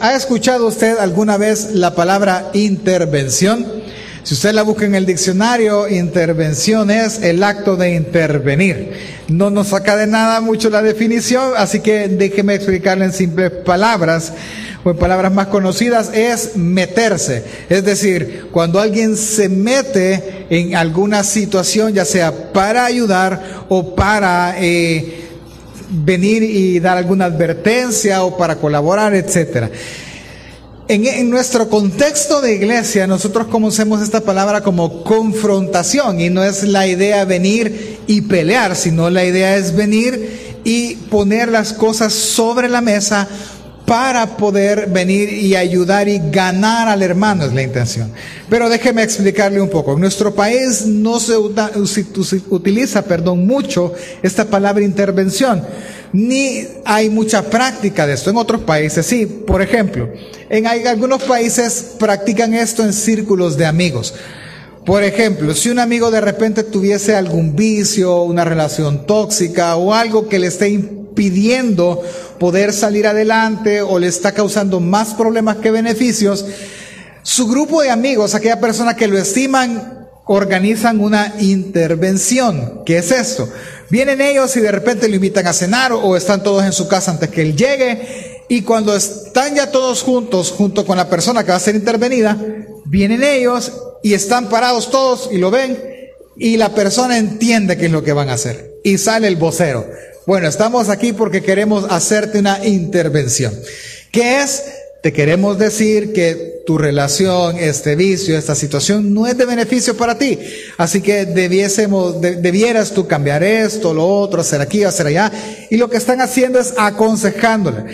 ¿Ha escuchado usted alguna vez la palabra intervención? Si usted la busca en el diccionario, intervención es el acto de intervenir. No nos saca de nada mucho la definición, así que déjeme explicarle en simples palabras o en palabras más conocidas, es meterse. Es decir, cuando alguien se mete en alguna situación, ya sea para ayudar o para eh, venir y dar alguna advertencia o para colaborar, etcétera. En, nuestro contexto de iglesia, nosotros conocemos esta palabra como confrontación y no es la idea venir y pelear, sino la idea es venir y poner las cosas sobre la mesa para poder venir y ayudar y ganar al hermano, es la intención. Pero déjeme explicarle un poco. En nuestro país no se utiliza, perdón, mucho esta palabra intervención, ni hay mucha práctica de esto. En otros países sí. Por ejemplo, en algunos países practican esto en círculos de amigos. Por ejemplo, si un amigo de repente tuviese algún vicio, una relación tóxica o algo que le esté impidiendo poder salir adelante o le está causando más problemas que beneficios, su grupo de amigos, aquella persona que lo estiman, organizan una intervención. ¿Qué es esto? Vienen ellos y de repente lo invitan a cenar o están todos en su casa antes que él llegue. Y cuando están ya todos juntos, junto con la persona que va a ser intervenida, vienen ellos y están parados todos y lo ven y la persona entiende qué es lo que van a hacer. Y sale el vocero. Bueno, estamos aquí porque queremos hacerte una intervención. ¿Qué es? Te queremos decir que tu relación, este vicio, esta situación no es de beneficio para ti. Así que debiésemos, debieras tú cambiar esto, lo otro, hacer aquí, hacer allá. Y lo que están haciendo es aconsejándole.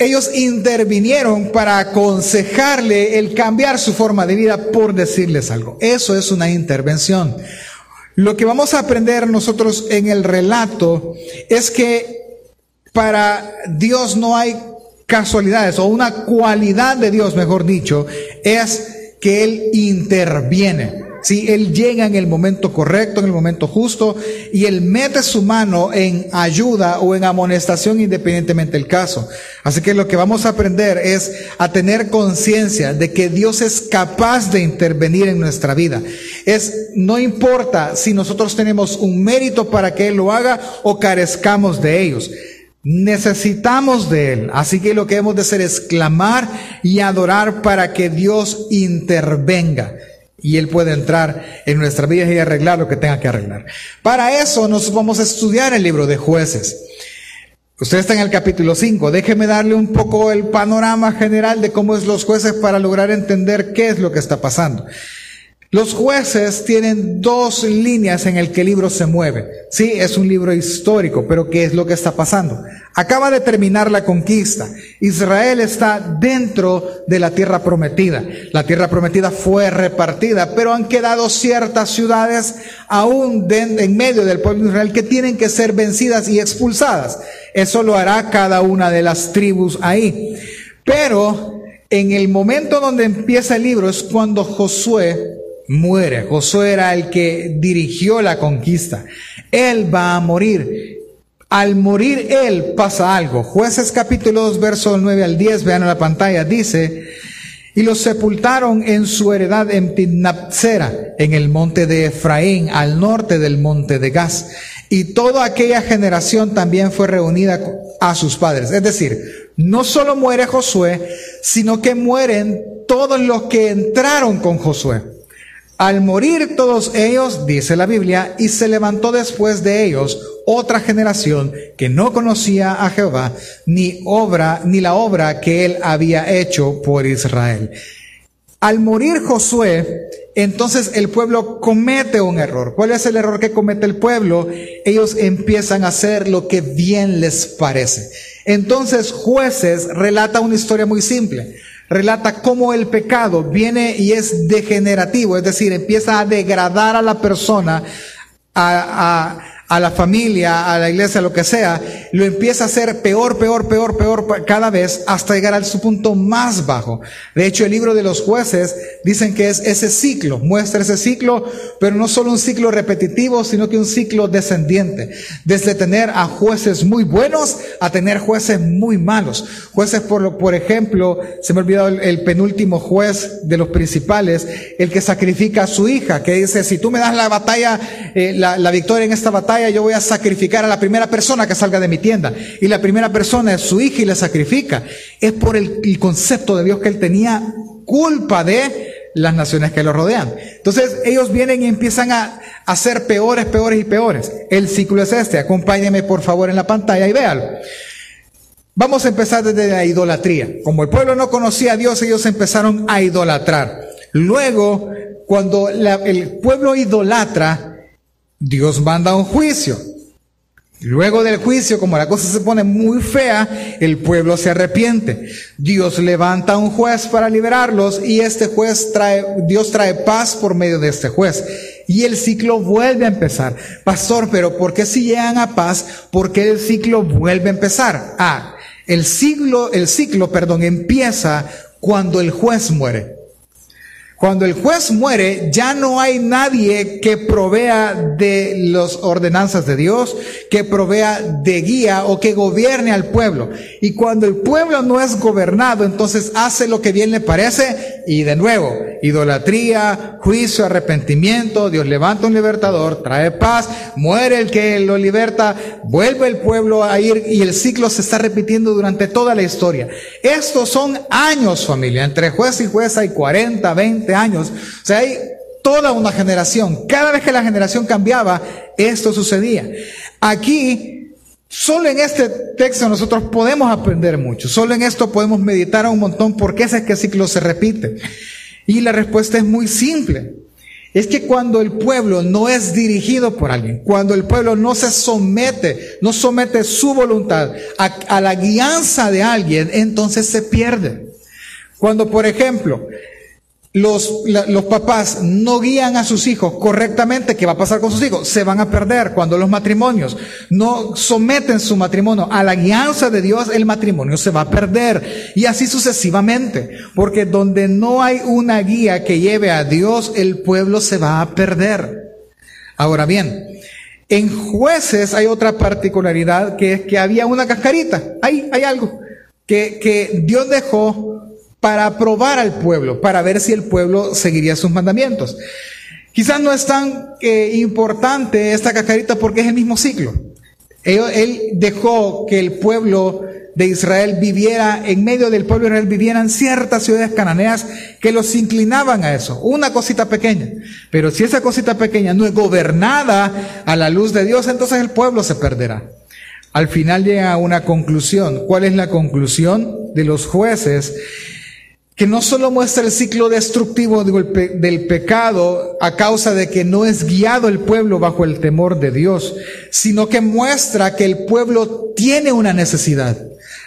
Ellos intervinieron para aconsejarle el cambiar su forma de vida por decirles algo. Eso es una intervención. Lo que vamos a aprender nosotros en el relato es que para Dios no hay casualidades, o una cualidad de Dios, mejor dicho, es que Él interviene. Si Él llega en el momento correcto, en el momento justo, y Él mete su mano en ayuda o en amonestación independientemente del caso. Así que lo que vamos a aprender es a tener conciencia de que Dios es capaz de intervenir en nuestra vida. Es, no importa si nosotros tenemos un mérito para que Él lo haga o carezcamos de ellos. Necesitamos de Él. Así que lo que hemos de hacer es clamar y adorar para que Dios intervenga y Él puede entrar en nuestra vida y arreglar lo que tenga que arreglar. Para eso nos vamos a estudiar el libro de jueces. Usted está en el capítulo 5. Déjeme darle un poco el panorama general de cómo es los jueces para lograr entender qué es lo que está pasando. Los jueces tienen dos líneas en el que el libro se mueve. Sí, es un libro histórico, pero ¿qué es lo que está pasando? Acaba de terminar la conquista. Israel está dentro de la tierra prometida. La tierra prometida fue repartida, pero han quedado ciertas ciudades aún en medio del pueblo de Israel que tienen que ser vencidas y expulsadas. Eso lo hará cada una de las tribus ahí. Pero en el momento donde empieza el libro es cuando Josué muere. Josué era el que dirigió la conquista. Él va a morir. Al morir él pasa algo. Jueces capítulo 2, versos 9 al 10, vean en la pantalla, dice, y los sepultaron en su heredad en Tidnapsera, en el monte de Efraín, al norte del monte de Gaz. Y toda aquella generación también fue reunida a sus padres. Es decir, no solo muere Josué, sino que mueren todos los que entraron con Josué. Al morir todos ellos, dice la Biblia, y se levantó después de ellos otra generación que no conocía a Jehová, ni obra, ni la obra que él había hecho por Israel. Al morir Josué, entonces el pueblo comete un error. ¿Cuál es el error que comete el pueblo? Ellos empiezan a hacer lo que bien les parece. Entonces jueces relata una historia muy simple relata cómo el pecado viene y es degenerativo, es decir, empieza a degradar a la persona, a, a la familia, a la iglesia, lo que sea, lo empieza a hacer peor, peor, peor, peor cada vez hasta llegar a su punto más bajo. De hecho, el libro de los jueces dicen que es ese ciclo, muestra ese ciclo, pero no solo un ciclo repetitivo, sino que un ciclo descendiente. Desde tener a jueces muy buenos a tener jueces muy malos. Jueces, por ejemplo, se me ha olvidado el, penúltimo juez de los principales, el que sacrifica a su hija, que dice, si tú me das la batalla, eh, la, la victoria en esta batalla, yo voy a sacrificar a la primera persona que salga de mi tienda. Y la primera persona es su hija y le sacrifica. Es por el, concepto de Dios que él tenía culpa de las naciones que lo rodean. Entonces ellos vienen y empiezan a hacer peores, peores y peores. El ciclo es este. Acompáñenme por favor en la pantalla y véalo. Vamos a empezar desde la idolatría. Como el pueblo no conocía a Dios, ellos empezaron a idolatrar. Luego, cuando el pueblo idolatra, Dios manda un juicio. Luego del juicio, como la cosa se pone muy fea, el pueblo se arrepiente. Dios levanta un juez para liberarlos y este juez trae, Dios trae paz por medio de este juez. Y el ciclo vuelve a empezar. Pastor, pero ¿por qué si llegan a paz? ¿Por qué el ciclo vuelve a empezar? Ah, el ciclo, el ciclo, perdón, empieza cuando el juez muere. Cuando el juez muere, ya no hay nadie que provea de las ordenanzas de Dios, que provea de guía o que gobierne al pueblo. Y cuando el pueblo no es gobernado, entonces hace lo que bien le parece y de nuevo, idolatría, juicio, arrepentimiento, Dios levanta un libertador, trae paz, muere el que lo liberta, vuelve el pueblo a ir y el ciclo se está repitiendo durante toda la historia. Estos son años familia, entre juez y juez hay 40, 20 años. O sea, hay toda una generación. Cada vez que la generación cambiaba, esto sucedía. Aquí, solo en este texto nosotros podemos aprender mucho. Solo en esto podemos meditar un montón porque ese es que ciclo se repite. Y la respuesta es muy simple. Es que cuando el pueblo no es dirigido por alguien, cuando el pueblo no se somete, no somete su voluntad a, a la guianza de alguien, entonces se pierde. Cuando, por ejemplo, los, los papás no guían a sus hijos correctamente, ¿qué va a pasar con sus hijos? Se van a perder cuando los matrimonios no someten su matrimonio a la guianza de Dios, el matrimonio se va a perder. Y así sucesivamente, porque donde no hay una guía que lleve a Dios, el pueblo se va a perder. Ahora bien, en jueces hay otra particularidad que es que había una cascarita, hay, hay algo que, que Dios dejó para probar al pueblo, para ver si el pueblo seguiría sus mandamientos. Quizás no es tan eh, importante esta cascarita porque es el mismo ciclo. Él, dejó que el pueblo de Israel viviera, en medio del pueblo de Israel vivieran ciertas ciudades cananeas que los inclinaban a eso. Una cosita pequeña. Pero si esa cosita pequeña no es gobernada a la luz de Dios, entonces el pueblo se perderá. Al final llega a una conclusión. ¿Cuál es la conclusión de los jueces? Que no solo muestra el ciclo destructivo del pecado a causa de que no es guiado el pueblo bajo el temor de Dios, sino que muestra que el pueblo tiene una necesidad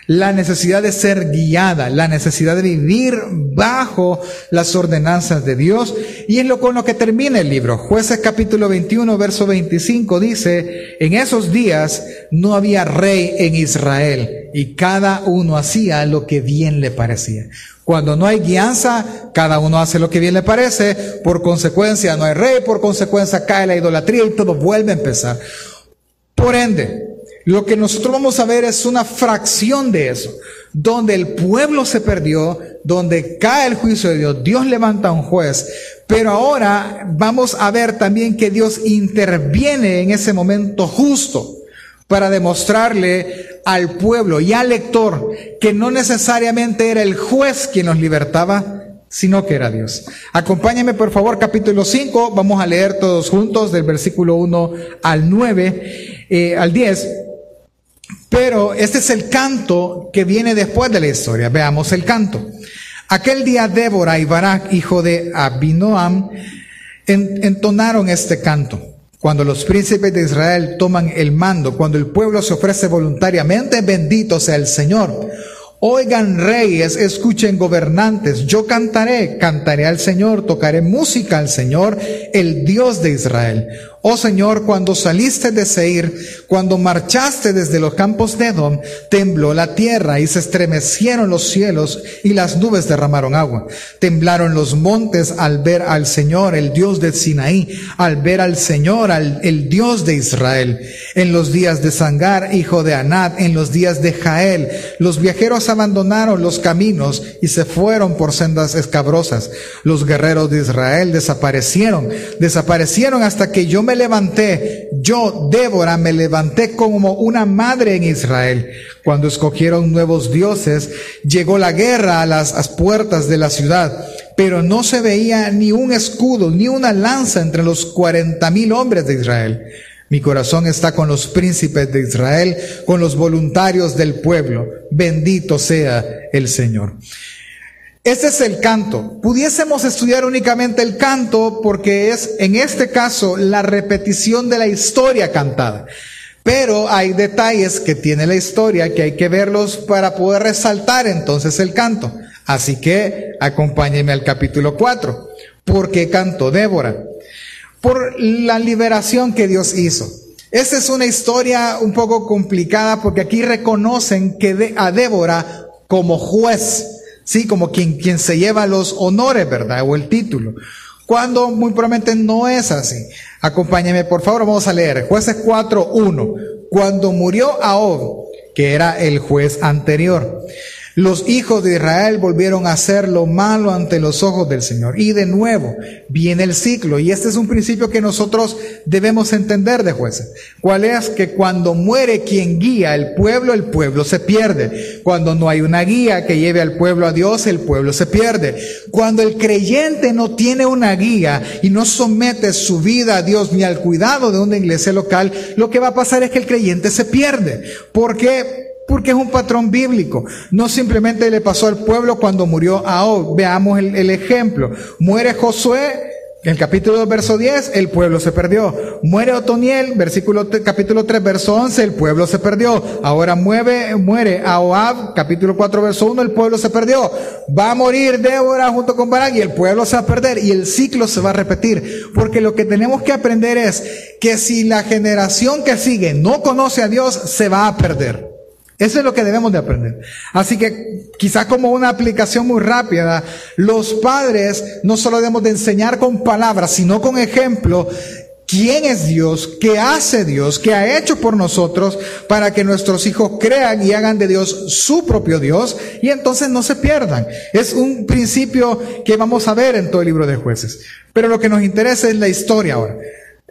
la necesidad de ser guiada, la necesidad de vivir bajo las ordenanzas de Dios. Y es lo con lo que termina el libro. Jueces capítulo 21, verso 25 dice, en esos días no había rey en Israel y cada uno hacía lo que bien le parecía. Cuando no hay guianza, cada uno hace lo que bien le parece, por consecuencia no hay rey, por consecuencia cae la idolatría y todo vuelve a empezar. Por ende, lo que nosotros vamos a ver es una fracción de eso, donde el pueblo se perdió, donde cae el juicio de Dios, Dios levanta a un juez, pero ahora vamos a ver también que Dios interviene en ese momento justo para demostrarle al pueblo y al lector que no necesariamente era el juez quien nos libertaba, sino que era Dios. Acompáñame por favor, capítulo 5, vamos a leer todos juntos del versículo 1 al 9, eh, al 10. Pero este es el canto que viene después de la historia. Veamos el canto. Aquel día Débora y Barak, hijo de Abinoam, entonaron este canto. Cuando los príncipes de Israel toman el mando, cuando el pueblo se ofrece voluntariamente, bendito sea el Señor. Oigan reyes, escuchen gobernantes, yo cantaré, cantaré al Señor, tocaré música al Señor, el Dios de Israel. Oh Señor, cuando saliste de Seir, cuando marchaste desde los campos de Edom, tembló la tierra y se estremecieron los cielos y las nubes derramaron agua. Temblaron los montes al ver al Señor, el Dios de Sinaí, al ver al Señor, al, el Dios de Israel. En los días de Sangar, hijo de Anat, en los días de Jael, los viajeros abandonaron los caminos y se fueron por sendas escabrosas. Los guerreros de Israel desaparecieron, desaparecieron hasta que yo me levanté, yo, Débora, me levanté como una madre en Israel. Cuando escogieron nuevos dioses, llegó la guerra a las, puertas de la ciudad, pero no se veía ni un escudo, ni una lanza entre los cuarenta mil hombres de Israel. Mi corazón está con los príncipes de Israel, con los voluntarios del pueblo. Bendito sea el Señor. Este es el canto. Pudiésemos estudiar únicamente el canto porque es, en este caso, la repetición de la historia cantada. Pero hay detalles que tiene la historia que hay que verlos para poder resaltar entonces el canto. Así que acompáñenme al capítulo 4. ¿Por qué cantó Débora? Por la liberación que Dios hizo. Esta es una historia un poco complicada porque aquí reconocen que a Débora como juez Sí, como quien, quien se lleva los honores, ¿verdad? O el título. Cuando muy probablemente no es así. Acompáñeme, por favor, vamos a leer. Jueces 4.1. Cuando murió Ahod, que era el juez anterior. Los hijos de Israel volvieron a hacer lo malo ante los ojos del Señor. Y de nuevo viene el ciclo. Y este es un principio que nosotros debemos entender de jueces. ¿Cuál es? Que cuando muere quien guía el pueblo, el pueblo se pierde. Cuando no hay una guía que lleve al pueblo a Dios, el pueblo se pierde. Cuando el creyente no tiene una guía y no somete su vida a Dios ni al cuidado de una iglesia local, lo que va a pasar es que el creyente se pierde. Porque porque es un patrón bíblico. No simplemente le pasó al pueblo cuando murió Ahod. Veamos el, ejemplo. Muere Josué, el capítulo 2, verso 10, el pueblo se perdió. Muere Otoniel, versículo, capítulo 3, verso 11, el pueblo se perdió. Ahora mueve, muere Ahoab, capítulo 4, verso 1, el pueblo se perdió. Va a morir Débora junto con Barak y el pueblo se va a perder y el ciclo se va a repetir. Porque lo que tenemos que aprender es que si la generación que sigue no conoce a Dios, se va a perder. Eso es lo que debemos de aprender. Así que quizás como una aplicación muy rápida, los padres no solo debemos de enseñar con palabras, sino con ejemplo quién es Dios, qué hace Dios, qué ha hecho por nosotros para que nuestros hijos crean y hagan de Dios su propio Dios y entonces no se pierdan. Es un principio que vamos a ver en todo el libro de jueces. Pero lo que nos interesa es la historia ahora.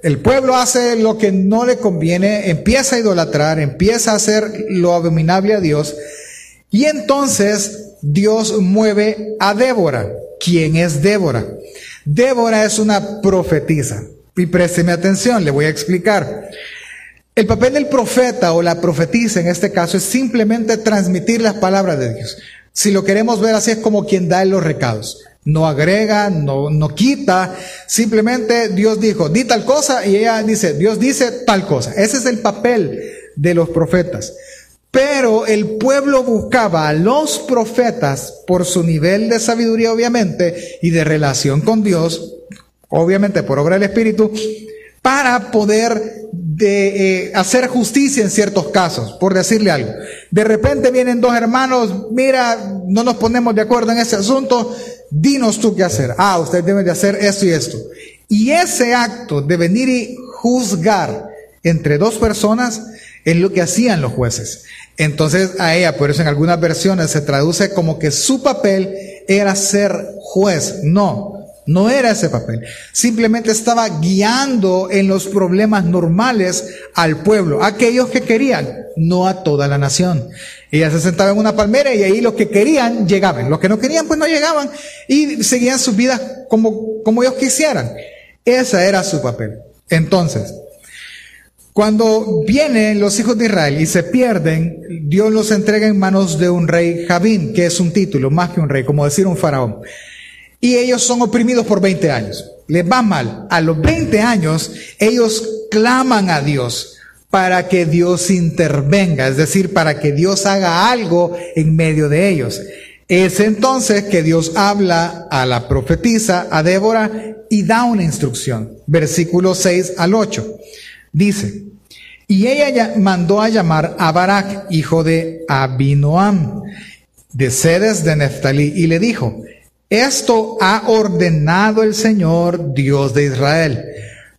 El pueblo hace lo que no le conviene, empieza a idolatrar, empieza a hacer lo abominable a Dios. Y entonces Dios mueve a Débora. ¿Quién es Débora? Débora es una profetisa. Y présteme atención, le voy a explicar. El papel del profeta o la profetisa en este caso es simplemente transmitir las palabras de Dios. Si lo queremos ver así es como quien da los recados no agrega, no, no quita, simplemente Dios dijo, di tal cosa y ella dice, Dios dice tal cosa. Ese es el papel de los profetas. Pero el pueblo buscaba a los profetas por su nivel de sabiduría, obviamente, y de relación con Dios, obviamente por obra del Espíritu, para poder de, eh, hacer justicia en ciertos casos, por decirle algo. De repente vienen dos hermanos, mira, no nos ponemos de acuerdo en ese asunto, dinos tú qué hacer. Ah, usted debe de hacer esto y esto. Y ese acto de venir y juzgar entre dos personas es lo que hacían los jueces. Entonces a ella, por eso en algunas versiones se traduce como que su papel era ser juez. No, no era ese papel. Simplemente estaba guiando en los problemas normales al pueblo, aquellos que querían, no a toda la nación. Ella se sentaba en una palmera y ahí los que querían llegaban. Los que no querían pues no llegaban y seguían sus vidas como, como ellos quisieran. Ese era su papel. Entonces, cuando vienen los hijos de Israel y se pierden, Dios los entrega en manos de un rey Javín, que es un título, más que un rey, como decir un faraón y ellos son oprimidos por 20 años. Les va mal. A los 20 años ellos claman a Dios para que Dios intervenga, es decir, para que Dios haga algo en medio de ellos. Es entonces que Dios habla a la profetisa, a Débora, y da una instrucción. Versículo 6 al 8. Dice, y ella mandó a llamar a Barak, hijo de Abinoam, de Sedes de Neftalí, y le dijo, esto ha ordenado el Señor, Dios de Israel.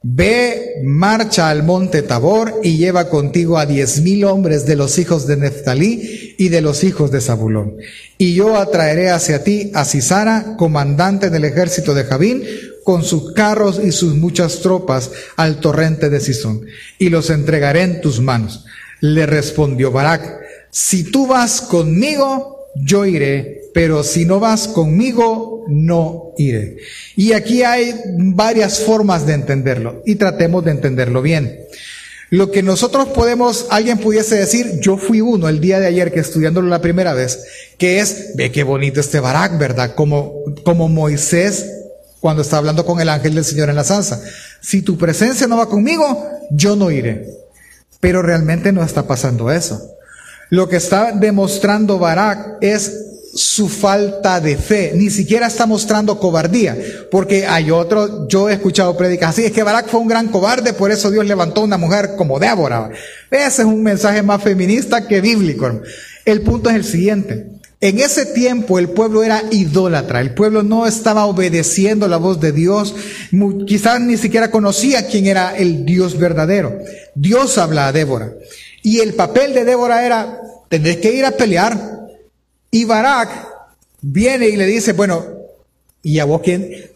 Ve, marcha al monte Tabor y lleva contigo a diez mil hombres de los hijos de Neftalí y de los hijos de Zabulón. Y yo atraeré hacia ti a Sisara, comandante del ejército de Javín, con sus carros y sus muchas tropas al torrente de Sisón, y los entregaré en tus manos. Le respondió Barak, si tú vas conmigo, yo iré, pero si no vas conmigo, no iré. Y aquí hay varias formas de entenderlo, y tratemos de entenderlo bien. Lo que nosotros podemos, alguien pudiese decir, yo fui uno el día de ayer que estudiándolo la primera vez, que es, ve qué bonito este Barak, ¿verdad? Como, como Moisés cuando está hablando con el ángel del Señor en la zanza. Si tu presencia no va conmigo, yo no iré. Pero realmente no está pasando eso. Lo que está demostrando Barak es su falta de fe, ni siquiera está mostrando cobardía, porque hay otro, yo he escuchado predicas así, es que Barak fue un gran cobarde, por eso Dios levantó una mujer como Débora. Ese es un mensaje más feminista que bíblico. El punto es el siguiente. En ese tiempo el pueblo era idólatra, el pueblo no estaba obedeciendo la voz de Dios, quizás ni siquiera conocía quién era el Dios verdadero. Dios habla a Débora. Y el papel de Débora era, tenés que ir a pelear, y Barak viene y le dice, bueno, ¿y a vos quién?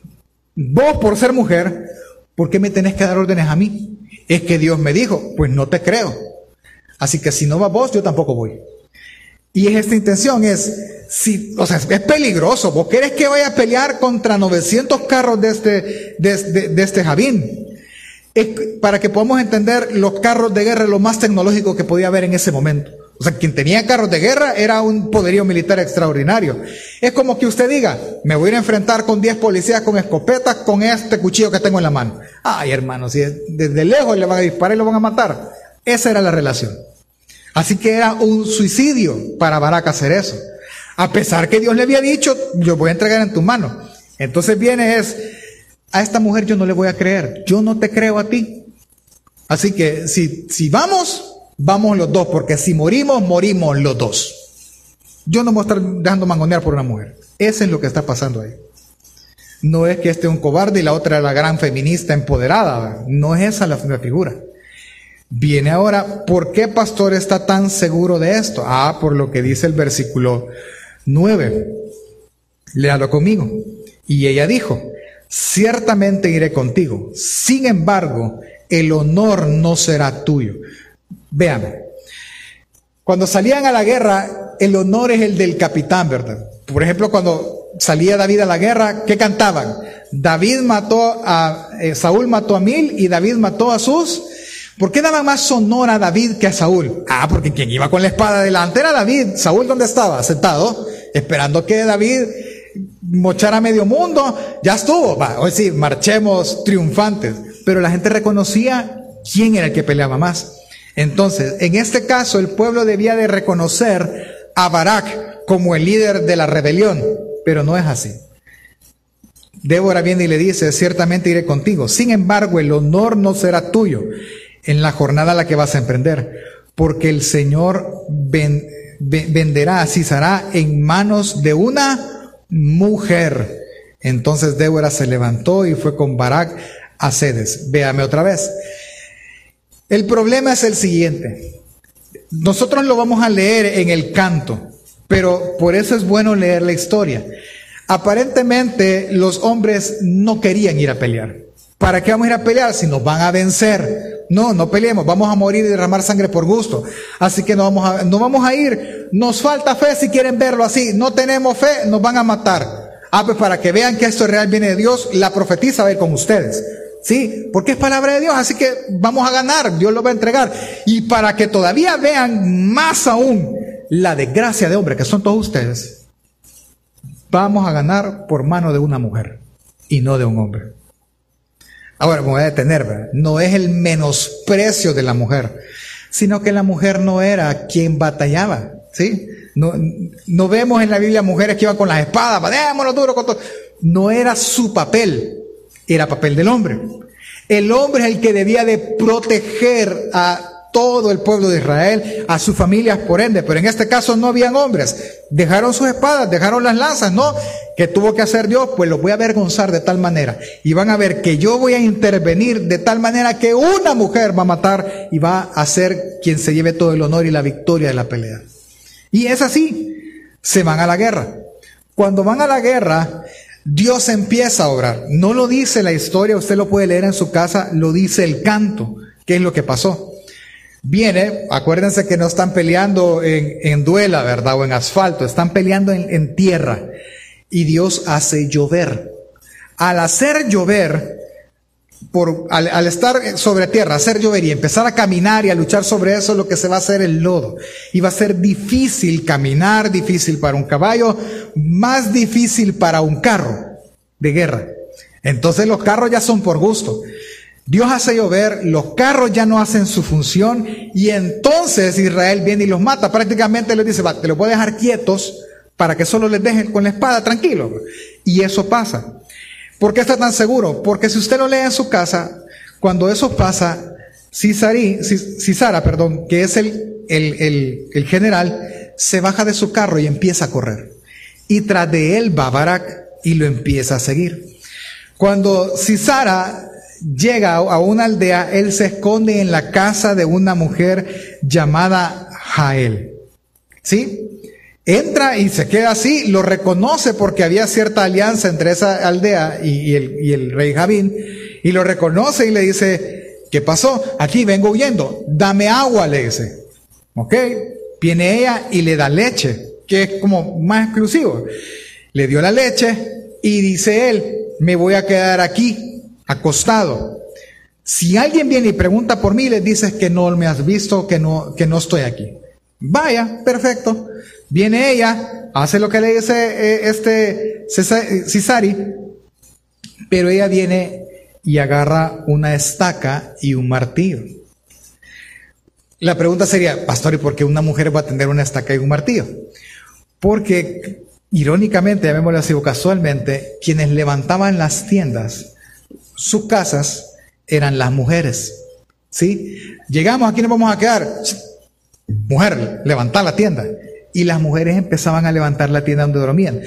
Vos por ser mujer, ¿por qué me tenés que dar órdenes a mí? Es que Dios me dijo, pues no te creo. Así que si no vas vos, yo tampoco voy. Y es esta intención, es, si, o sea, es peligroso. ¿Vos querés que vaya a pelear contra 900 carros de este, de, este para que podamos entender los carros de guerra, lo más tecnológico que podía haber en ese momento. O sea, quien tenía carros de guerra era un poderío militar extraordinario. Es como que usted diga, me voy a enfrentar con 10 policías con escopetas con este cuchillo que tengo en la mano. Ay, hermano, si desde lejos le van a disparar y lo van a matar. Esa era la relación. Así que era un suicidio para Barak hacer eso. A pesar que Dios le había dicho, yo voy a entregar en tu mano. Entonces viene es, a esta mujer yo no le voy a creer, yo no te creo a ti. Así que si, si vamos, vamos los dos, porque si morimos, morimos los dos. Yo no me voy a estar dejando mangonear por una mujer. Eso es lo que está pasando ahí. No es que este es un cobarde y la otra la gran feminista empoderada. No es esa la, figura. Viene ahora, ¿por qué pastor está tan seguro de esto? Ah, por lo que dice el versículo 9. Léalo conmigo. Y ella dijo, ciertamente iré contigo. Sin embargo, el honor no será tuyo. Vean, cuando salían a la guerra, el honor es el del capitán, ¿verdad? Por ejemplo, cuando salía David a la guerra, ¿qué cantaban? David mató a, eh, Saúl mató a mil y David mató a sus. ¿Por qué daban más honor a David que a Saúl? Ah, porque quien iba con la espada delante era David. Saúl, ¿dónde estaba? Sentado, esperando que David mochara medio mundo. Ya estuvo, va, sí, marchemos triunfantes. Pero la gente reconocía quién era el que peleaba más. Entonces, en este caso, el pueblo debía de reconocer a Barak como el líder de la rebelión, pero no es así. Débora viene y le dice, ciertamente iré contigo. Sin embargo, el honor no será tuyo en la jornada a la que vas a emprender, porque el Señor venderá a Cisará en manos de una mujer. Entonces Débora se levantó y fue con Barak a Cedes. Véame otra vez. El problema es el siguiente. Nosotros lo vamos a leer en el canto, pero por eso es bueno leer la historia. Aparentemente los hombres no querían ir a pelear. ¿Para qué vamos a ir a pelear si nos van a vencer? No, no peleemos, vamos a morir y derramar sangre por gusto. Así que no vamos a, no vamos a ir. Nos falta fe si quieren verlo así. No tenemos fe, nos van a matar. Ah, pues para que vean que esto real viene de Dios, la profetiza va a ir con ustedes. Sí, porque es palabra de Dios, así que vamos a ganar, Dios lo va a entregar. Y para que todavía vean más aún la desgracia de hombre que son todos ustedes, vamos a ganar por mano de una mujer y no de un hombre. Ahora me voy a detener, no es el menosprecio de la mujer, sino que la mujer no era quien batallaba, ¿sí? No, no vemos en la Biblia mujeres que iban con las espadas, duro. No era su papel, era papel del hombre. El hombre es el que debía de proteger a todo el pueblo de Israel, a sus familias por ende, pero en este caso no habían hombres. Dejaron sus espadas, dejaron las lanzas, ¿no? ¿Qué tuvo que hacer Dios? Pues los voy a avergonzar de tal manera. Y van a ver que yo voy a intervenir de tal manera que una mujer va a matar y va a ser quien se lleve todo el honor y la victoria de la pelea. Y es así. Se van a la guerra. Cuando van a la guerra, Dios empieza a obrar. No lo dice la historia, usted lo puede leer en su casa, lo dice el canto. ¿Qué es lo que pasó? Viene, acuérdense que no están peleando en, duela, ¿verdad? O en asfalto, están peleando en, tierra. Y Dios hace llover. Al hacer llover, por, al, estar sobre tierra, hacer llover y empezar a caminar y a luchar sobre eso, lo que se va a hacer el lodo. Y va a ser difícil caminar, difícil para un caballo, más difícil para un carro de guerra. Entonces los carros ya son por gusto. Dios hace llover, los carros ya no hacen su función y entonces Israel viene y los mata. Prácticamente les dice, te lo voy a dejar quietos para que solo les dejen con la espada tranquilo. Y eso pasa. ¿Por qué está tan seguro? Porque si usted lo lee en su casa, cuando eso pasa, Cisara, perdón, que es el, el, el, general, se baja de su carro y empieza a correr. Y tras de él va Barak y lo empieza a seguir. Cuando Cisara llega a una aldea, él se esconde en la casa de una mujer llamada Jael. ¿Sí? Entra y se queda así, lo reconoce porque había cierta alianza entre esa aldea y, el, rey Javín, y lo reconoce y le dice, ¿qué pasó? Aquí vengo huyendo, dame agua, le dice. ¿Ok? Viene ella y le da leche, que es como más exclusivo. Le dio la leche y dice él, me voy a quedar aquí acostado. Si alguien viene y pregunta por mí, le dices que no me has visto, que no, que no estoy aquí. Vaya, perfecto. Viene ella, hace lo que le dice eh, este Cisari, pero ella viene y agarra una estaca y un martillo. La pregunta sería, pastor, ¿y por qué una mujer va a tener una estaca y un martillo? Porque, irónicamente, llamémoslo así o casualmente, quienes levantaban las tiendas sus casas eran las mujeres. ¿Sí? Llegamos, aquí nos vamos a quedar. Mujer, levantar la tienda. Y las mujeres empezaban a levantar la tienda donde dormían.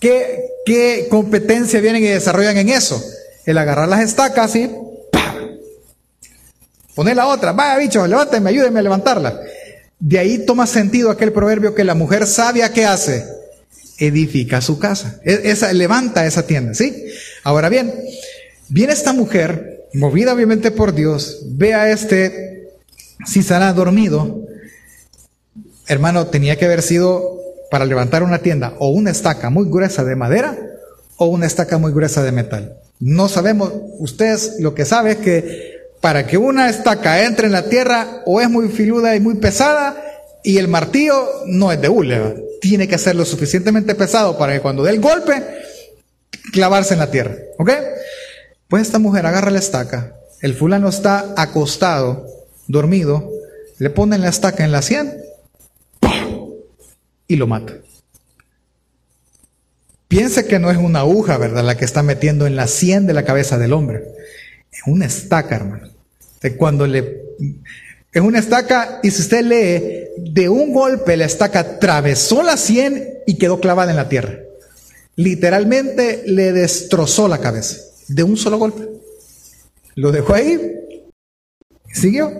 ¿Qué, competencia vienen y desarrollan en eso? El agarrar las estacas y poner la otra. Vaya bicho, levántenme, ayúdenme a levantarla. De ahí toma sentido aquel proverbio que la mujer sabia que hace, edifica su casa. E, esa, levanta esa tienda, ¿sí? Ahora bien, Viene esta mujer, movida obviamente por Dios, ve a este Cisara dormido. Hermano, tenía que haber sido para levantar una tienda o una estaca muy gruesa de madera o una estaca muy gruesa de metal. No sabemos, ustedes lo que saben es que para que una estaca entre en la tierra o es muy filuda y muy pesada y el martillo no es de hule, tiene que ser lo suficientemente pesado para que cuando dé el golpe clavarse en la tierra, ¿ok? Pues esta mujer agarra la estaca, el fulano está acostado, dormido, le ponen la estaca en la sien y lo mata. Piense que no es una aguja, ¿verdad? La que está metiendo en la sien de la cabeza del hombre. Es una estaca, hermano. Cuando le es una estaca y si usted lee, de un golpe la estaca atravesó la sien y quedó clavada en la tierra. Literalmente le destrozó la cabeza de un solo golpe. Lo dejó ahí, siguió,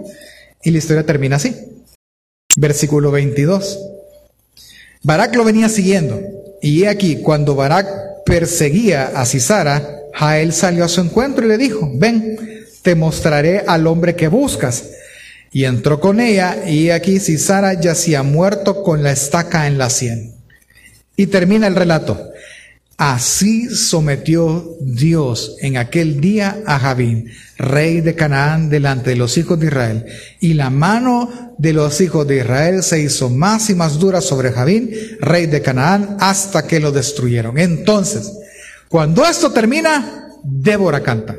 y la historia termina así. Versículo 22. Barak lo venía siguiendo, y he aquí, cuando Barak perseguía a Cisara, Jael salió a su encuentro y le dijo, ven, te mostraré al hombre que buscas. Y entró con ella, y aquí Cisara yacía muerto con la estaca en la sien. Y termina el relato. Así sometió Dios en aquel día a Javín, rey de Canaán, delante de los hijos de Israel. Y la mano de los hijos de Israel se hizo más y más dura sobre Javín, rey de Canaán, hasta que lo destruyeron. Entonces, cuando esto termina, Débora canta.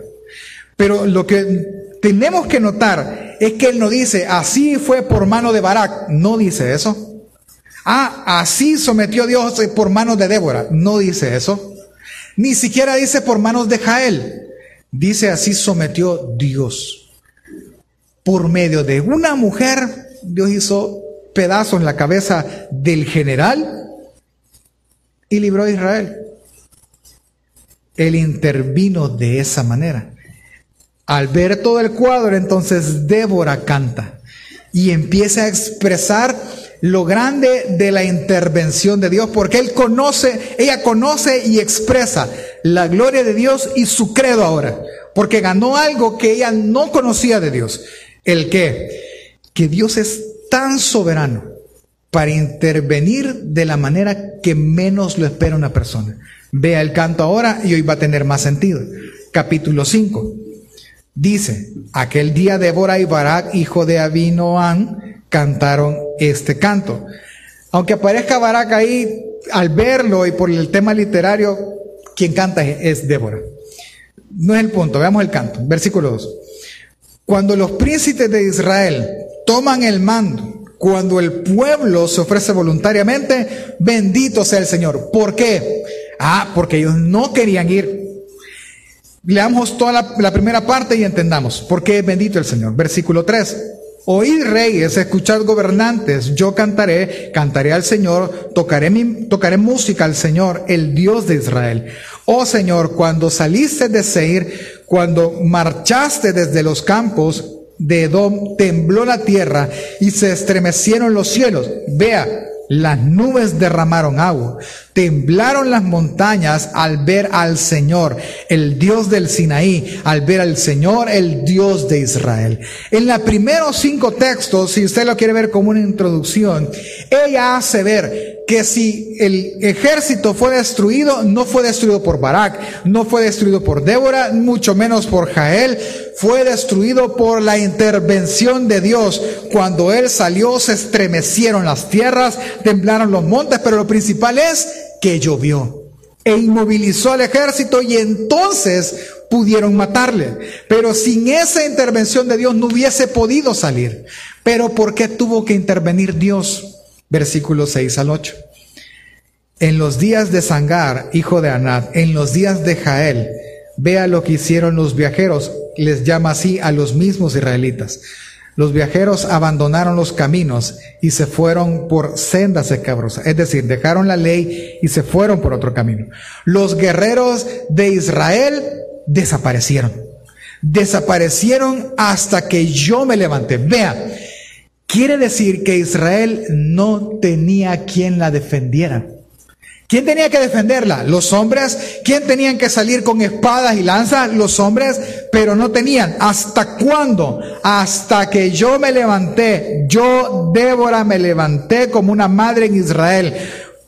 Pero lo que tenemos que notar es que él no dice, así fue por mano de Barak. No dice eso. Ah, así sometió Dios por manos de Débora. No dice eso. Ni siquiera dice por manos de Jael. Dice así sometió Dios. Por medio de una mujer, Dios hizo pedazos en la cabeza del general y libró a Israel. Él intervino de esa manera. Al ver todo el cuadro, entonces Débora canta y empieza a expresar lo grande de la intervención de Dios, porque él conoce, ella conoce y expresa la gloria de Dios y su credo ahora, porque ganó algo que ella no conocía de Dios. El que, que Dios es tan soberano para intervenir de la manera que menos lo espera una persona. Vea el canto ahora y hoy va a tener más sentido. Capítulo 5. Dice, aquel día Débora y Barak, hijo de Abinoam, cantaron este canto. Aunque aparezca Barak ahí, al verlo y por el tema literario, quien canta es Débora. No es el punto, veamos el canto. Versículo 2. Cuando los príncipes de Israel toman el mando, cuando el pueblo se ofrece voluntariamente, bendito sea el Señor. ¿Por qué? Ah, porque ellos no querían ir. Leamos toda la, primera parte y entendamos. ¿Por qué bendito el Señor? Versículo 3. Oíd reyes, escuchad gobernantes, yo cantaré, cantaré al Señor, tocaré, mi, tocaré música al Señor, el Dios de Israel. Oh Señor, cuando saliste de Seir, cuando marchaste desde los campos de Edom, tembló la tierra y se estremecieron los cielos. Vea, las nubes derramaron agua, temblaron las montañas al ver al Señor, el Dios del Sinaí, al ver al Señor, el Dios de Israel. En los primeros cinco textos, si usted lo quiere ver como una introducción, ella hace ver que si el ejército fue destruido, no fue destruido por Barak, no fue destruido por Débora, mucho menos por Jael, fue destruido por la intervención de Dios. Cuando Él salió, se estremecieron las tierras, temblaron los montes, pero lo principal es que llovió e inmovilizó al ejército y entonces pudieron matarle. Pero sin esa intervención de Dios no hubiese podido salir. Pero ¿por qué tuvo que intervenir Dios? Versículos 6 al 8. En los días de Sangar, hijo de Anad, en los días de Jael, vea lo que hicieron los viajeros, les llama así a los mismos israelitas. Los viajeros abandonaron los caminos y se fueron por sendas escabrosas, es decir, dejaron la ley y se fueron por otro camino. Los guerreros de Israel desaparecieron. Desaparecieron hasta que yo me levanté. Vea, Quiere decir que Israel no tenía quien la defendiera. ¿Quién tenía que defenderla? Los hombres. ¿Quién tenían que salir con espadas y lanzas? Los hombres, pero no tenían. ¿Hasta cuándo? Hasta que yo me levanté. Yo, Débora, me levanté como una madre en Israel.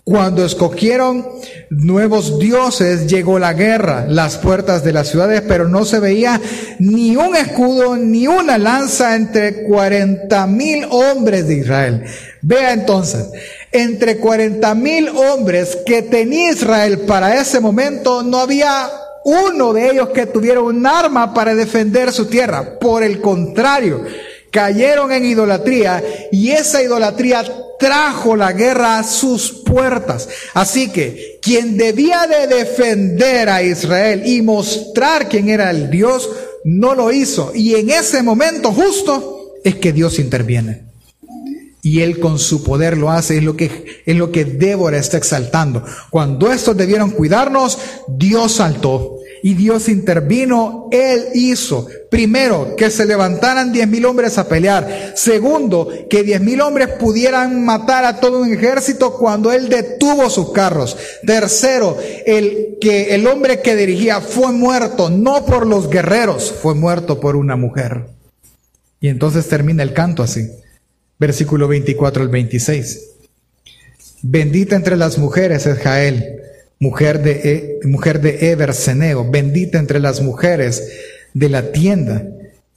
Cuando escogieron nuevos dioses, llegó la guerra, las puertas de las ciudades, pero no se veía ni un escudo ni una lanza entre cuarenta mil hombres de Israel. Vea entonces, entre cuarenta mil hombres que tenía Israel para ese momento, no había uno de ellos que tuviera un arma para defender su tierra. Por el contrario, cayeron en idolatría y esa idolatría trajo la guerra a sus puertas. Así que quien debía de defender a Israel y mostrar quién era el Dios, no lo hizo. Y en ese momento justo es que Dios interviene. Y él con su poder lo hace, es lo que, es lo que Débora está exaltando. Cuando estos debieron cuidarnos, Dios saltó y Dios intervino, Él hizo, primero, que se levantaran diez mil hombres a pelear. Segundo, que diez mil hombres pudieran matar a todo un ejército cuando Él detuvo sus carros. Tercero, el que el hombre que dirigía fue muerto, no por los guerreros, fue muerto por una mujer. Y entonces termina el canto así. Versículo 24 al 26. Bendita entre las mujeres es Jael mujer de, e, mujer de bendita entre las mujeres de la tienda.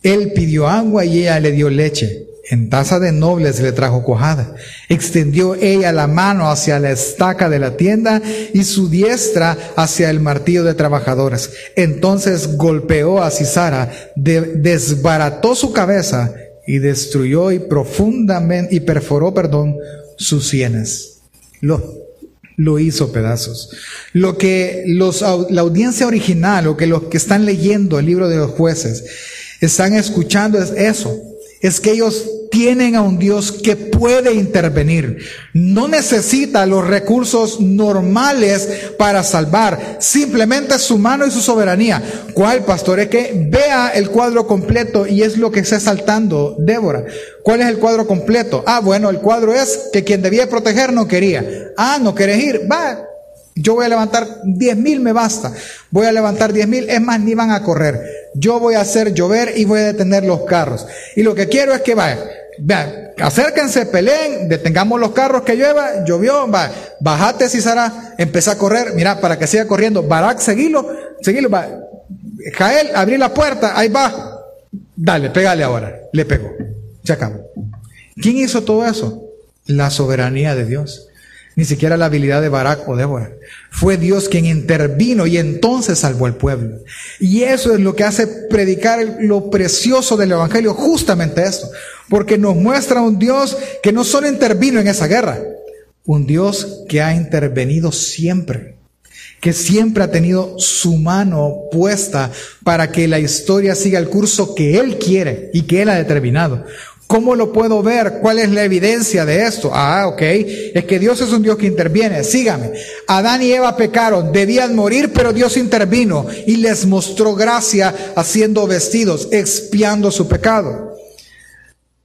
Él pidió agua y ella le dio leche. En taza de nobles le trajo cojada. Extendió ella la mano hacia la estaca de la tienda y su diestra hacia el martillo de trabajadores. Entonces golpeó a Cisara, desbarató su cabeza y destruyó y profundamente y perforó, perdón, sus sienes. lo, lo hizo pedazos. Lo que los, la audiencia original o que los que están leyendo el libro de los jueces están escuchando es eso, es que ellos tienen a un Dios que puede intervenir. No necesita los recursos normales para salvar, simplemente su mano y su soberanía. ¿Cuál, pastor? Es que vea el cuadro completo y es lo que está saltando Débora. ¿Cuál es el cuadro completo? Ah, bueno, el cuadro es que quien debía proteger no quería. Ah, no querés ir. Va, yo voy a levantar diez mil, me basta. Voy a levantar diez mil, es más, ni van a correr. Yo voy a hacer llover y voy a detener los carros. Y lo que quiero es que vaya, vean, acérquense, peleen, detengamos los carros que llueva, llovió, va, bajate Cisara, empecé a correr, mira, para que siga corriendo. Barak, seguilo, seguilo, va. Jael, abrí la puerta, ahí va. Dale, pégale ahora. Le pegó. Se acabó. ¿Quién hizo todo eso? La soberanía de Dios ni siquiera la habilidad de Barak o Débora. Fue Dios quien intervino y entonces salvó al pueblo. Y eso es lo que hace predicar lo precioso del Evangelio, justamente esto, porque nos muestra un Dios que no solo intervino en esa guerra, un Dios que ha intervenido siempre, que siempre ha tenido su mano puesta para que la historia siga el curso que Él quiere y que Él ha determinado. ¿Cómo lo puedo ver? ¿Cuál es la evidencia de esto? Ah, ok. Es que Dios es un Dios que interviene. Sígame. Adán y Eva pecaron, debían morir, pero Dios intervino y les mostró gracia haciendo vestidos, expiando su pecado.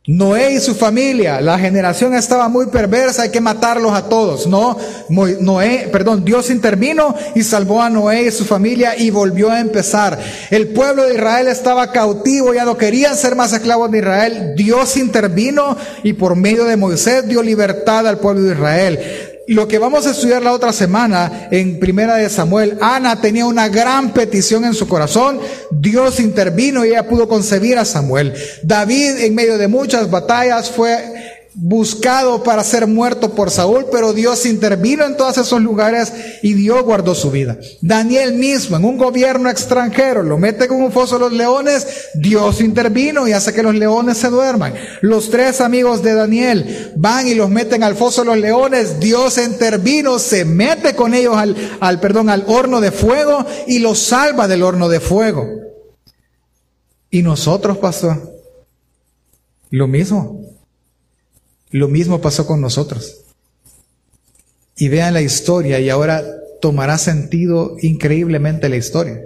Noé y su familia, la generación estaba muy perversa, hay que matarlos a todos. No, Noé, perdón, Dios intervino y salvó a Noé y su familia y volvió a empezar. El pueblo de Israel estaba cautivo, ya no querían ser más esclavos de Israel. Dios intervino y por medio de Moisés dio libertad al pueblo de Israel lo que vamos a estudiar la otra semana en Primera de Samuel, Ana tenía una gran petición en su corazón, Dios intervino y ella pudo concebir a Samuel. David en medio de muchas batallas fue buscado para ser muerto por Saúl, pero Dios intervino en todos esos lugares y Dios guardó su vida. Daniel mismo, en un gobierno extranjero, lo mete con un foso de los leones, Dios intervino y hace que los leones se duerman. Los tres amigos de Daniel van y los meten al foso de los leones, Dios intervino, se mete con ellos al, al perdón, al horno de fuego y los salva del horno de fuego. Y nosotros, pastor, lo mismo. Lo mismo pasó con nosotros. Y vean la historia y ahora tomará sentido increíblemente la historia.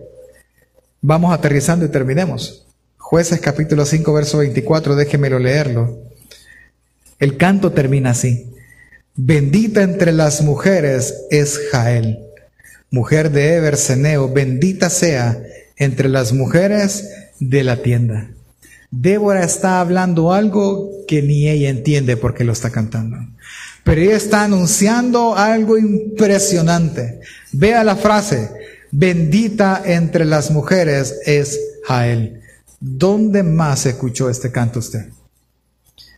Vamos aterrizando y terminemos. Jueces capítulo 5, verso 24, déjemelo leerlo. El canto termina así. Bendita entre las mujeres es Jael, mujer de Eberseneo, bendita sea entre las mujeres de la tienda. Débora está hablando algo que ni ella entiende porque lo está cantando. Pero ella está anunciando algo impresionante. Vea la frase, bendita entre las mujeres es Jael. ¿Dónde más escuchó este canto usted?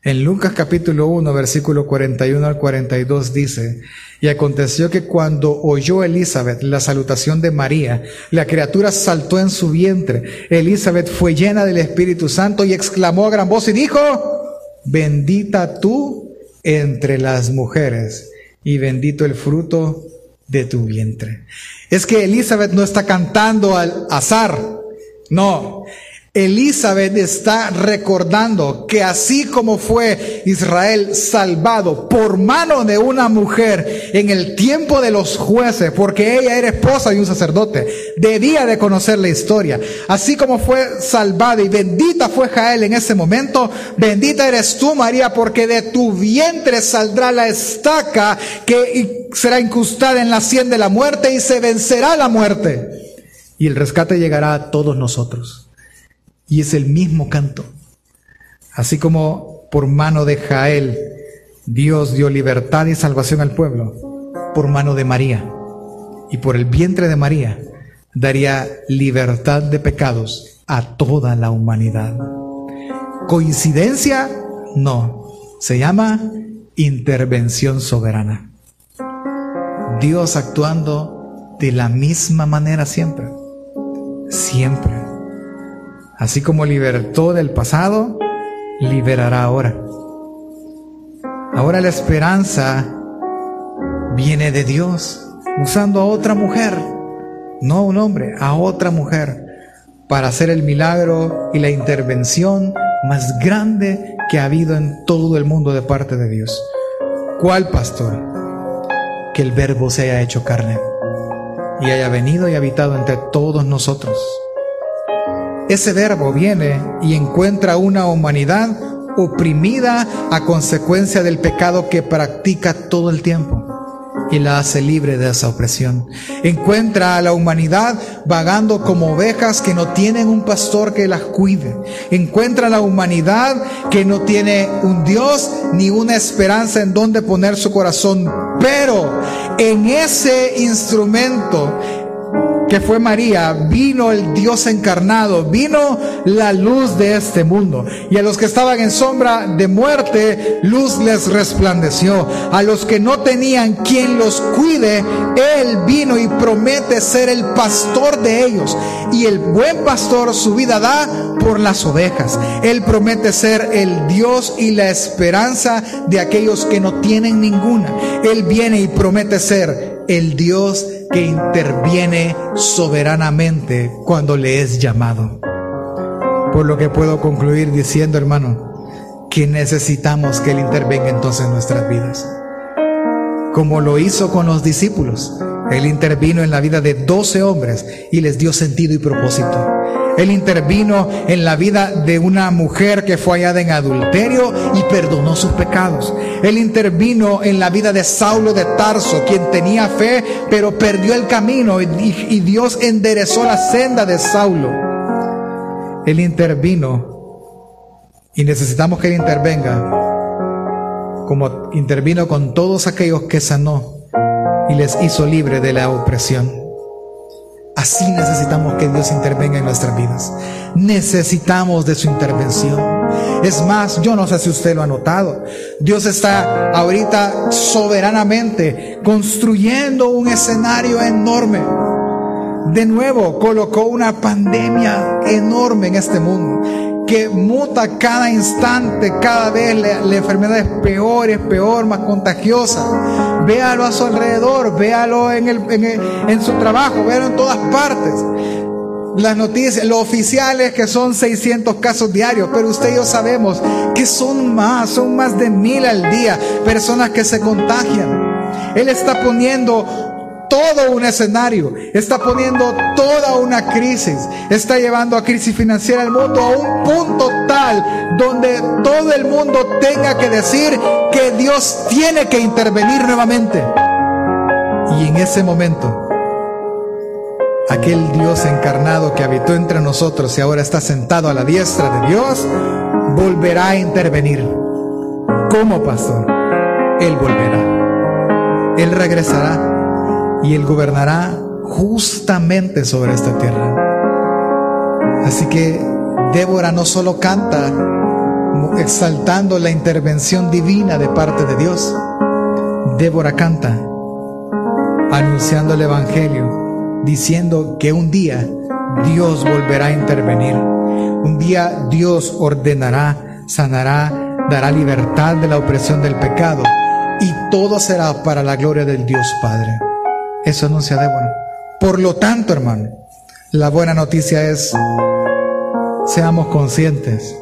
En Lucas capítulo 1, versículo 41 al 42 dice, y aconteció que cuando oyó Elizabeth la salutación de María, la criatura saltó en su vientre. Elizabeth fue llena del Espíritu Santo y exclamó a gran voz y dijo, bendita tú entre las mujeres y bendito el fruto de tu vientre. Es que Elizabeth no está cantando al azar, no, Elizabeth está recordando que así como fue Israel salvado por mano de una mujer en el tiempo de los jueces, porque ella era esposa de un sacerdote, debía de conocer la historia. Así como fue salvada y bendita fue Jael en ese momento, bendita eres tú María, porque de tu vientre saldrá la estaca que será incrustada en la sien de la muerte y se vencerá la muerte. Y el rescate llegará a todos nosotros. Y es el mismo canto. Así como por mano de Jael Dios dio libertad y salvación al pueblo, por mano de María y por el vientre de María daría libertad de pecados a toda la humanidad. ¿Coincidencia? No. Se llama intervención soberana. Dios actuando de la misma manera siempre. Siempre. Así como libertó del pasado, liberará ahora. Ahora la esperanza viene de Dios, usando a otra mujer, no a un hombre, a otra mujer, para hacer el milagro y la intervención más grande que ha habido en todo el mundo de parte de Dios. ¿Cuál pastor? Que el verbo se haya hecho carne y haya venido y habitado entre todos nosotros. Ese verbo viene y encuentra una humanidad oprimida a consecuencia del pecado que practica todo el tiempo y la hace libre de esa opresión. Encuentra a la humanidad vagando como ovejas que no tienen un pastor que las cuide. Encuentra a la humanidad que no tiene un Dios ni una esperanza en donde poner su corazón. Pero en ese instrumento que fue María, vino el Dios encarnado, vino la luz de este mundo. Y a los que estaban en sombra de muerte, luz les resplandeció. A los que no tenían quien los cuide, Él vino y promete ser el pastor de ellos. Y el buen pastor su vida da por las ovejas. Él promete ser el Dios y la esperanza de aquellos que no tienen ninguna. Él viene y promete ser el Dios que interviene soberanamente cuando le es llamado. Por lo que puedo concluir diciendo, hermano, que necesitamos que Él intervenga entonces en nuestras vidas. Como lo hizo con los discípulos. Él intervino en la vida de doce hombres y les dio sentido y propósito. Él intervino en la vida de una mujer que fue hallada en adulterio y perdonó sus pecados. Él intervino en la vida de Saulo de Tarso, quien tenía fe, pero perdió el camino y, Dios enderezó la senda de Saulo. Él intervino y necesitamos que Él intervenga como intervino con todos aquellos que sanó y les hizo libre de la opresión. Así necesitamos que Dios intervenga en nuestras vidas. Necesitamos de su intervención. Es más, yo no sé si usted lo ha notado. Dios está ahorita soberanamente construyendo un escenario enorme. De nuevo, colocó una pandemia enorme en este mundo que muta cada instante, cada vez la, enfermedad es peor, es peor, más contagiosa. Véalo a su alrededor, véalo en, el, en, su trabajo, véalo en todas partes. Las noticias, los oficiales que son 600 casos diarios, pero usted y yo sabemos que son más, son más de mil al día personas que se contagian. Él está poniendo todo un escenario, está poniendo toda una crisis, está llevando a crisis financiera al mundo a un punto tal donde todo el mundo tenga que decir que Dios tiene que intervenir nuevamente. Y en ese momento, aquel Dios encarnado que habitó entre nosotros y ahora está sentado a la diestra de Dios, volverá a intervenir. como pastor? Él volverá. Él regresará y Él gobernará justamente sobre esta tierra. Así que Débora no solo canta exaltando la intervención divina de parte de Dios, Débora canta anunciando el Evangelio, diciendo que un día Dios volverá a intervenir. Un día Dios ordenará, sanará, dará libertad de la opresión del pecado y todo será para la gloria del Dios Padre. Eso anuncia Débora. Por lo tanto, hermano, la buena noticia es, seamos conscientes,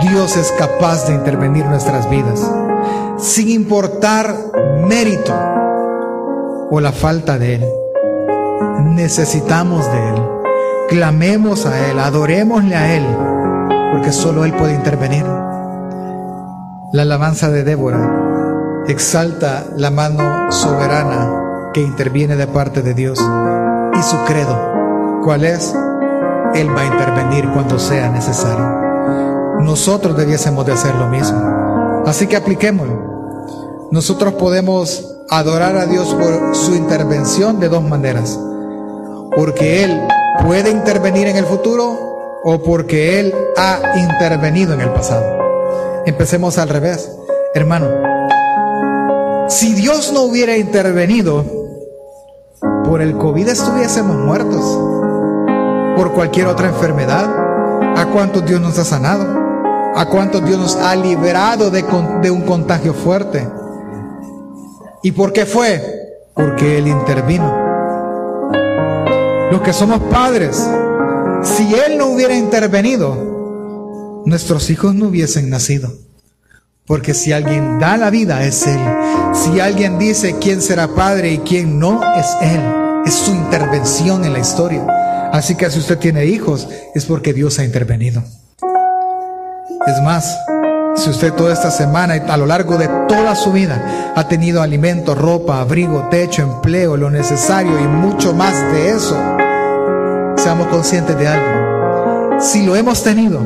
Dios es capaz de intervenir nuestras vidas, sin importar mérito o la falta de Él. Necesitamos de Él. Clamemos a Él, adorémosle a Él, porque solo Él puede intervenir. La alabanza de Débora exalta la mano soberana que interviene de parte de Dios. Y su credo, ¿cuál es? Él va a intervenir cuando sea necesario. Nosotros debiésemos de hacer lo mismo. Así que apliquémoslo. Nosotros podemos adorar a Dios por su intervención de dos maneras. Porque Él puede intervenir en el futuro o porque Él ha intervenido en el pasado. Empecemos al revés. Hermano, si Dios no hubiera intervenido, por el COVID estuviésemos muertos, por cualquier otra enfermedad. ¿A cuántos Dios nos ha sanado? ¿A cuántos Dios nos ha liberado de, de un contagio fuerte? ¿Y por qué fue? Porque Él intervino. Los que somos padres, si Él no hubiera intervenido, nuestros hijos no hubiesen nacido. Porque si alguien da la vida es Él. Si alguien dice quién será padre y quién no, es Él. Es su intervención en la historia. Así que si usted tiene hijos, es porque Dios ha intervenido. Es más, si usted toda esta semana y a lo largo de toda su vida ha tenido alimento, ropa, abrigo, techo, empleo, lo necesario y mucho más de eso, seamos conscientes de algo. Si lo hemos tenido,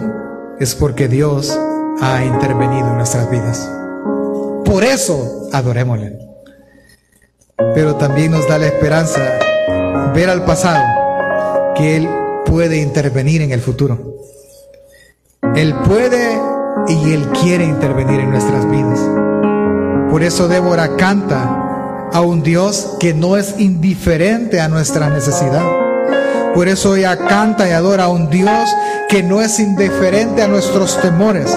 es porque Dios ha intervenido en nuestras vidas. Por eso adorémosle. Pero también nos da la esperanza ver al pasado que Él puede intervenir en el futuro. Él puede y Él quiere intervenir en nuestras vidas. Por eso Débora canta a un Dios que no es indiferente a nuestra necesidad. Por eso ella canta y adora a un Dios que no es indiferente a nuestros temores.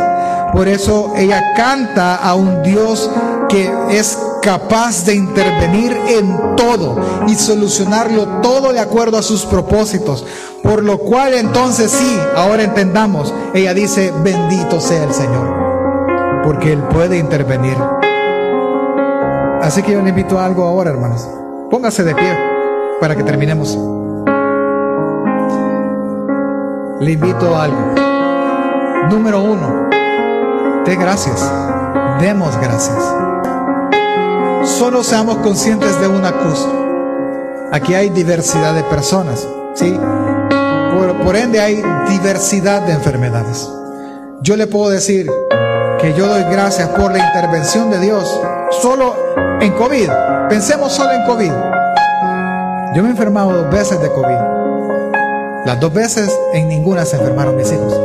Por eso ella canta a un Dios que es capaz de intervenir en todo y solucionarlo todo de acuerdo a sus propósitos. Por lo cual entonces sí, ahora entendamos, ella dice, bendito sea el Señor, porque Él puede intervenir. Así que yo le invito a algo ahora, hermanos. Póngase de pie para que terminemos. Le invito a algo. Número uno, de gracias. Demos gracias. Solo seamos conscientes de una cosa. Aquí hay diversidad de personas, ¿sí? Por, ende hay diversidad de enfermedades. Yo le puedo decir que yo doy gracias por la intervención de Dios solo en COVID. Pensemos solo en COVID. Yo me he enfermado dos veces de COVID. Las dos veces en ninguna se enfermaron mis hijos.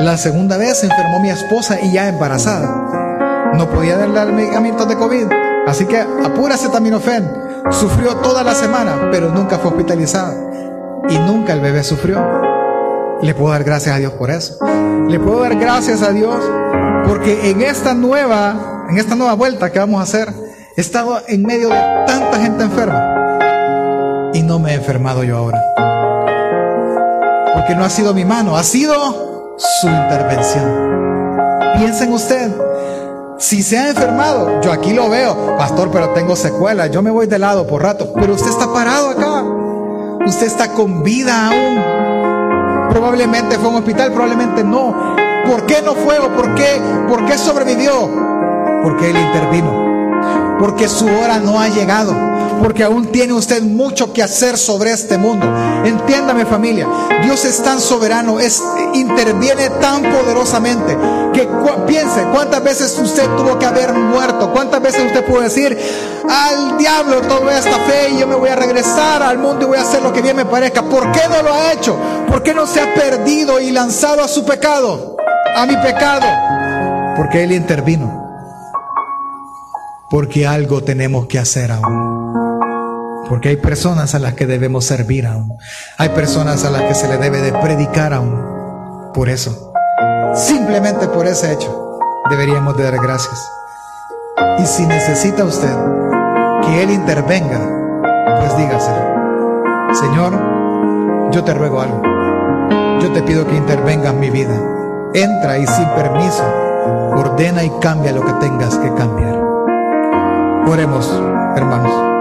La segunda vez se enfermó mi esposa y ya embarazada. No podía darle medicamentos de COVID. Así que a pura acetaminofén. Sufrió toda la semana, pero nunca fue hospitalizada. Y nunca el bebé sufrió. Le puedo dar gracias a Dios por eso. Le puedo dar gracias a Dios porque en esta nueva, en esta nueva vuelta que vamos a hacer, he estado en medio de tanta gente enferma. Y no me he enfermado yo ahora. Porque no ha sido mi mano, ha sido su intervención. Piensen usted, si se ha enfermado, yo aquí lo veo, pastor, pero tengo secuelas, yo me voy de lado por rato, pero usted está parado acá, usted está con vida aún. Probablemente fue a un hospital, probablemente no. ¿Por qué no fue o por qué, por qué sobrevivió? Porque Él intervino, porque su hora no ha llegado porque aún tiene usted mucho que hacer sobre este mundo. Entiéndame familia, Dios es tan soberano, es, interviene tan poderosamente que piense cuántas veces usted tuvo que haber muerto, cuántas veces usted pudo decir, al diablo todo esta fe y yo me voy a regresar al mundo y voy a hacer lo que bien me parezca. ¿Por qué no lo ha hecho? ¿Por qué no se ha perdido y lanzado a su pecado, a mi pecado? Porque Él intervino. Porque algo tenemos que hacer aún. Porque hay personas a las que debemos servir aún. Hay personas a las que se le debe de predicar aún. Por eso, simplemente por ese hecho, deberíamos de dar gracias. Y si necesita usted que Él intervenga, pues dígaselo. Señor, yo te ruego algo. Yo te pido que intervenga en mi vida. Entra y sin permiso, ordena y cambia lo que tengas que cambiar. Oremos, hermanos.